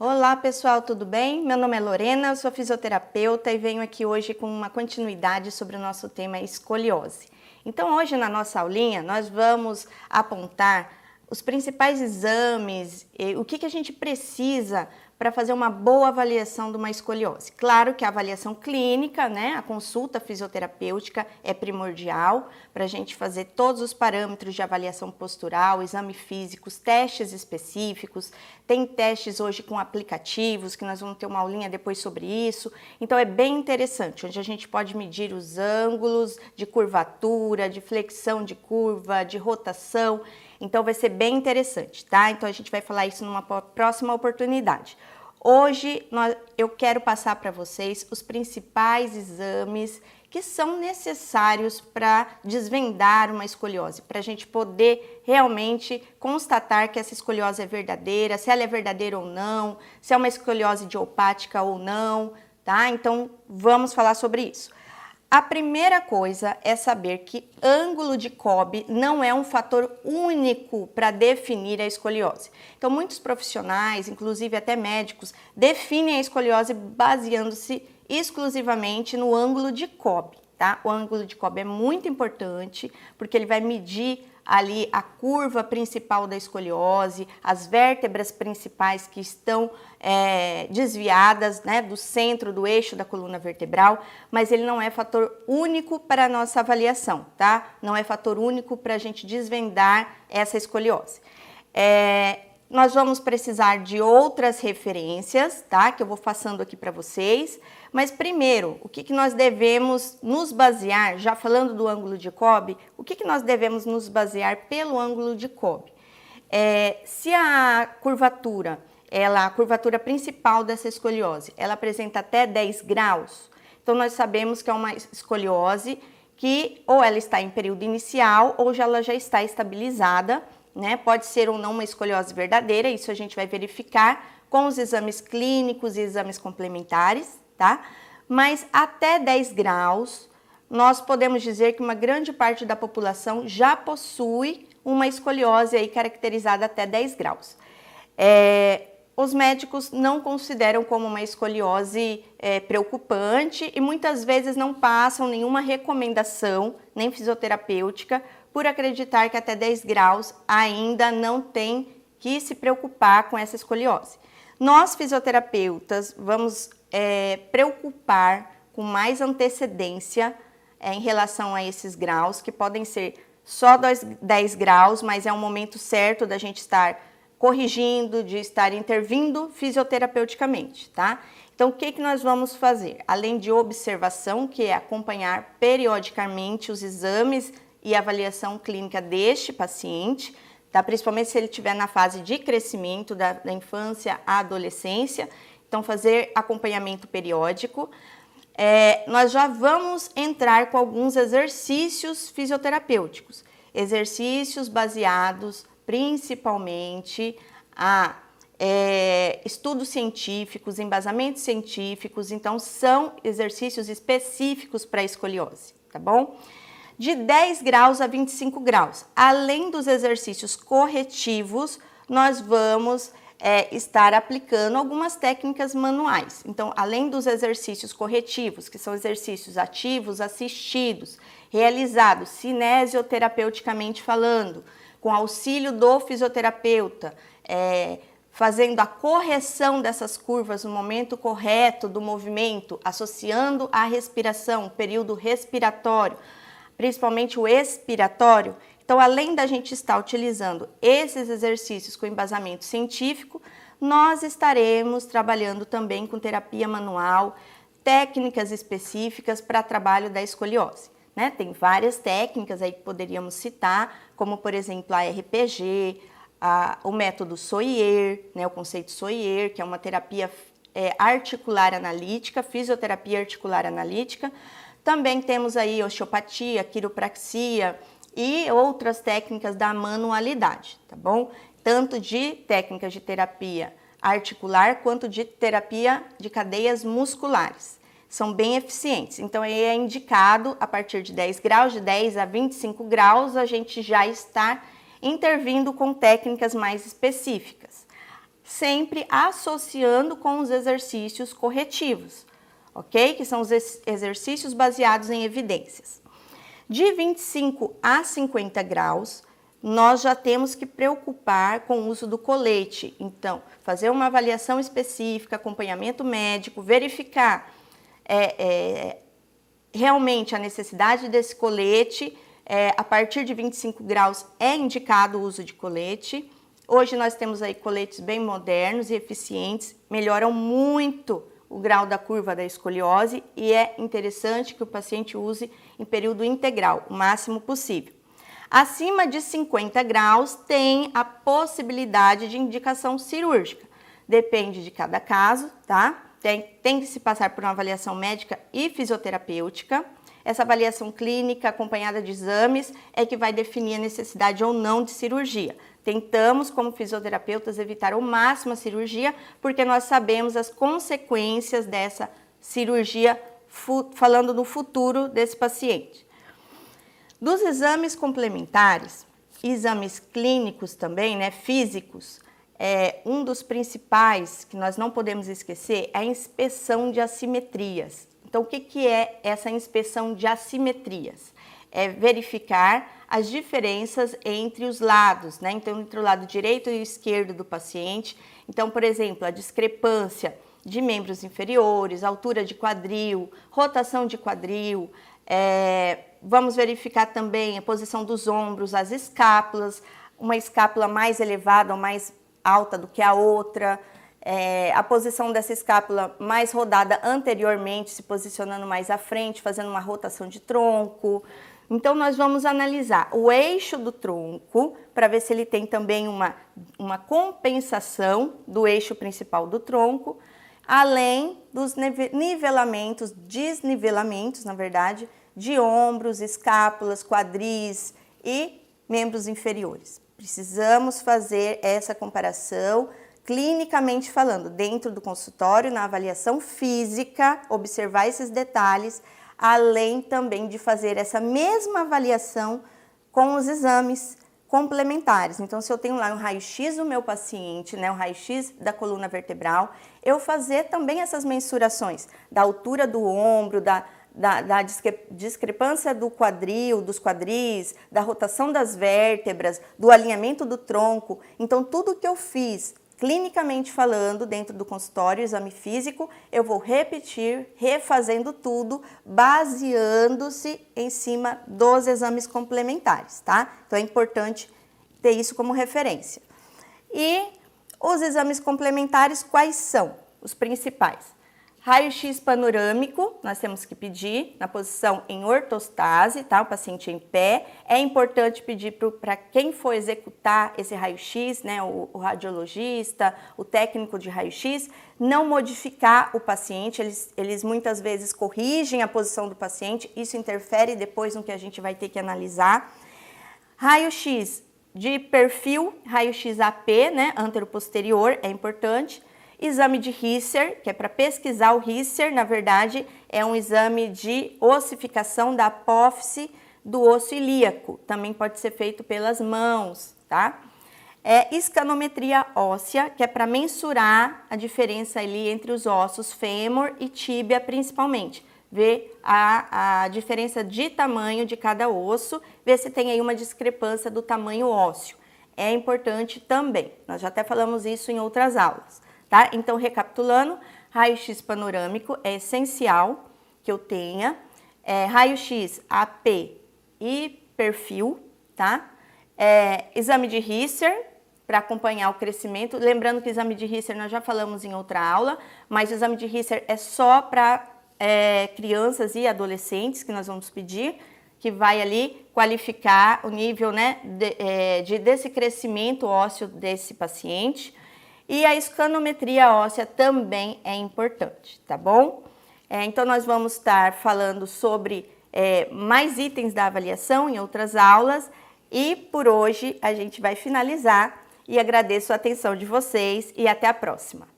Olá pessoal, tudo bem? Meu nome é Lorena, eu sou fisioterapeuta e venho aqui hoje com uma continuidade sobre o nosso tema escoliose. Então, hoje na nossa aulinha, nós vamos apontar os principais exames, o que, que a gente precisa para fazer uma boa avaliação de uma escoliose. Claro que a avaliação clínica, né, a consulta fisioterapêutica é primordial para a gente fazer todos os parâmetros de avaliação postural, exame físicos, testes específicos. Tem testes hoje com aplicativos, que nós vamos ter uma aulinha depois sobre isso. Então é bem interessante, onde a gente pode medir os ângulos de curvatura, de flexão de curva, de rotação. Então vai ser bem interessante, tá? Então a gente vai falar isso numa próxima oportunidade. Hoje nós, eu quero passar para vocês os principais exames que são necessários para desvendar uma escoliose, para a gente poder realmente constatar que essa escoliose é verdadeira, se ela é verdadeira ou não, se é uma escoliose idiopática ou não, tá? Então vamos falar sobre isso. A primeira coisa é saber que ângulo de Cobb não é um fator único para definir a escoliose. Então, muitos profissionais, inclusive até médicos, definem a escoliose baseando-se exclusivamente no ângulo de Cobb, tá? O ângulo de Cobb é muito importante porque ele vai medir ali a curva principal da escoliose, as vértebras principais que estão é, desviadas né, do centro do eixo da coluna vertebral, mas ele não é fator único para a nossa avaliação, tá? Não é fator único para a gente desvendar essa escoliose. É, nós vamos precisar de outras referências, tá? Que eu vou passando aqui para vocês. Mas primeiro, o que, que nós devemos nos basear, já falando do ângulo de Cobb, o que, que nós devemos nos basear pelo ângulo de Cobb? É, se a curvatura, ela, a curvatura principal dessa escoliose, ela apresenta até 10 graus, então nós sabemos que é uma escoliose que ou ela está em período inicial ou já ela já está estabilizada né? Pode ser ou não uma escoliose verdadeira, isso a gente vai verificar com os exames clínicos e exames complementares, tá? Mas até 10 graus, nós podemos dizer que uma grande parte da população já possui uma escoliose aí caracterizada até 10 graus. É, os médicos não consideram como uma escoliose é, preocupante e muitas vezes não passam nenhuma recomendação, nem fisioterapêutica, por acreditar que até 10 graus ainda não tem que se preocupar com essa escoliose. Nós, fisioterapeutas, vamos é, preocupar com mais antecedência é, em relação a esses graus, que podem ser só 10 graus, mas é um momento certo da gente estar corrigindo, de estar intervindo fisioterapeuticamente, tá? Então, o que, que nós vamos fazer? Além de observação, que é acompanhar periodicamente os exames e avaliação clínica deste paciente, tá? principalmente se ele estiver na fase de crescimento da, da infância à adolescência. Então, fazer acompanhamento periódico. É, nós já vamos entrar com alguns exercícios fisioterapêuticos, exercícios baseados principalmente a é, estudos científicos, embasamentos científicos, então são exercícios específicos para escoliose, tá bom? De 10 graus a 25 graus. Além dos exercícios corretivos, nós vamos é, estar aplicando algumas técnicas manuais. Então, além dos exercícios corretivos, que são exercícios ativos assistidos, realizados cinesioterapeuticamente falando, com auxílio do fisioterapeuta, é, fazendo a correção dessas curvas no momento correto do movimento, associando a respiração, período respiratório, principalmente o expiratório. Então, além da gente estar utilizando esses exercícios com embasamento científico, nós estaremos trabalhando também com terapia manual, técnicas específicas para trabalho da escoliose. Né? Tem várias técnicas aí que poderíamos citar, como por exemplo a RPG, a, o método Soyer, né? o conceito Soyer, que é uma terapia é, articular analítica, fisioterapia articular analítica, também temos aí osteopatia, quiropraxia e outras técnicas da manualidade, tá bom? Tanto de técnicas de terapia articular quanto de terapia de cadeias musculares. São bem eficientes. Então, aí é indicado a partir de 10 graus, de 10 a 25 graus, a gente já está intervindo com técnicas mais específicas. sempre associando com os exercícios corretivos, ok? Que são os exercícios baseados em evidências. De 25 a 50 graus, nós já temos que preocupar com o uso do colete. Então, fazer uma avaliação específica, acompanhamento médico, verificar é, é, realmente a necessidade desse colete. É, a partir de 25 graus é indicado o uso de colete. Hoje nós temos aí coletes bem modernos e eficientes, melhoram muito o grau da curva da escoliose e é interessante que o paciente use em período integral, o máximo possível. Acima de 50 graus tem a possibilidade de indicação cirúrgica. Depende de cada caso, tá? Tem, tem que se passar por uma avaliação médica e fisioterapêutica. Essa avaliação clínica, acompanhada de exames, é que vai definir a necessidade ou não de cirurgia. Tentamos, como fisioterapeutas, evitar ao máximo a cirurgia, porque nós sabemos as consequências dessa cirurgia, falando no futuro desse paciente. Dos exames complementares, exames clínicos também, né, físicos, é, um dos principais que nós não podemos esquecer é a inspeção de assimetrias. Então, o que, que é essa inspeção de assimetrias? É verificar as diferenças entre os lados, né? Então, entre o lado direito e esquerdo do paciente. Então, por exemplo, a discrepância de membros inferiores, altura de quadril, rotação de quadril, é, vamos verificar também a posição dos ombros, as escápulas, uma escápula mais elevada ou mais alta do que a outra, é, a posição dessa escápula mais rodada anteriormente, se posicionando mais à frente, fazendo uma rotação de tronco. Então, nós vamos analisar o eixo do tronco para ver se ele tem também uma, uma compensação do eixo principal do tronco, além dos nivelamentos, desnivelamentos, na verdade, de ombros, escápulas, quadris e membros inferiores. Precisamos fazer essa comparação clinicamente falando, dentro do consultório, na avaliação física, observar esses detalhes, além também de fazer essa mesma avaliação com os exames complementares. Então, se eu tenho lá um raio-x do meu paciente, né, um raio-x da coluna vertebral, eu fazer também essas mensurações da altura do ombro, da, da, da discrepância do quadril, dos quadris, da rotação das vértebras, do alinhamento do tronco. Então, tudo que eu fiz clinicamente falando, dentro do consultório, exame físico, eu vou repetir, refazendo tudo, baseando-se em cima dos exames complementares, tá? Então é importante ter isso como referência. E os exames complementares, quais são os principais? Raio-x panorâmico, nós temos que pedir na posição em ortostase, tá? O paciente em pé. É importante pedir para quem for executar esse raio-x, né? O, o, radiologista, o técnico de raio-x, não modificar o paciente. Eles, eles muitas vezes corrigem a posição do paciente, isso interfere depois no que a gente vai ter que analisar. Raio-x de perfil, raio-x AP, né? Antero-posterior, é importante. Exame de Risser, que é para pesquisar o Risser, na verdade, é um exame de ossificação da apófise do osso ilíaco. Também pode ser feito pelas mãos, tá? É escanometria óssea, que é para mensurar a diferença ali entre os ossos fêmur e tíbia, principalmente. Ver a, a diferença de tamanho de cada osso, ver se tem aí uma discrepância do tamanho ósseo. É importante também. Nós já até falamos isso em outras aulas tá? Então, recapitulando, raio-x panorâmico é essencial que eu tenha, é, raio-x AP e perfil, tá? É, exame de Risser para acompanhar o crescimento. Lembrando que exame de Risser nós já falamos em outra aula, mas o exame de Risser é só para é, crianças e adolescentes que nós vamos pedir, que vai ali qualificar o nível né, de, é, de desse crescimento ósseo desse paciente. E a escanometria óssea também é importante, tá bom? É, então, nós vamos estar falando sobre é, mais itens da avaliação em outras aulas. E por hoje a gente vai finalizar e agradeço a atenção de vocês e até a próxima.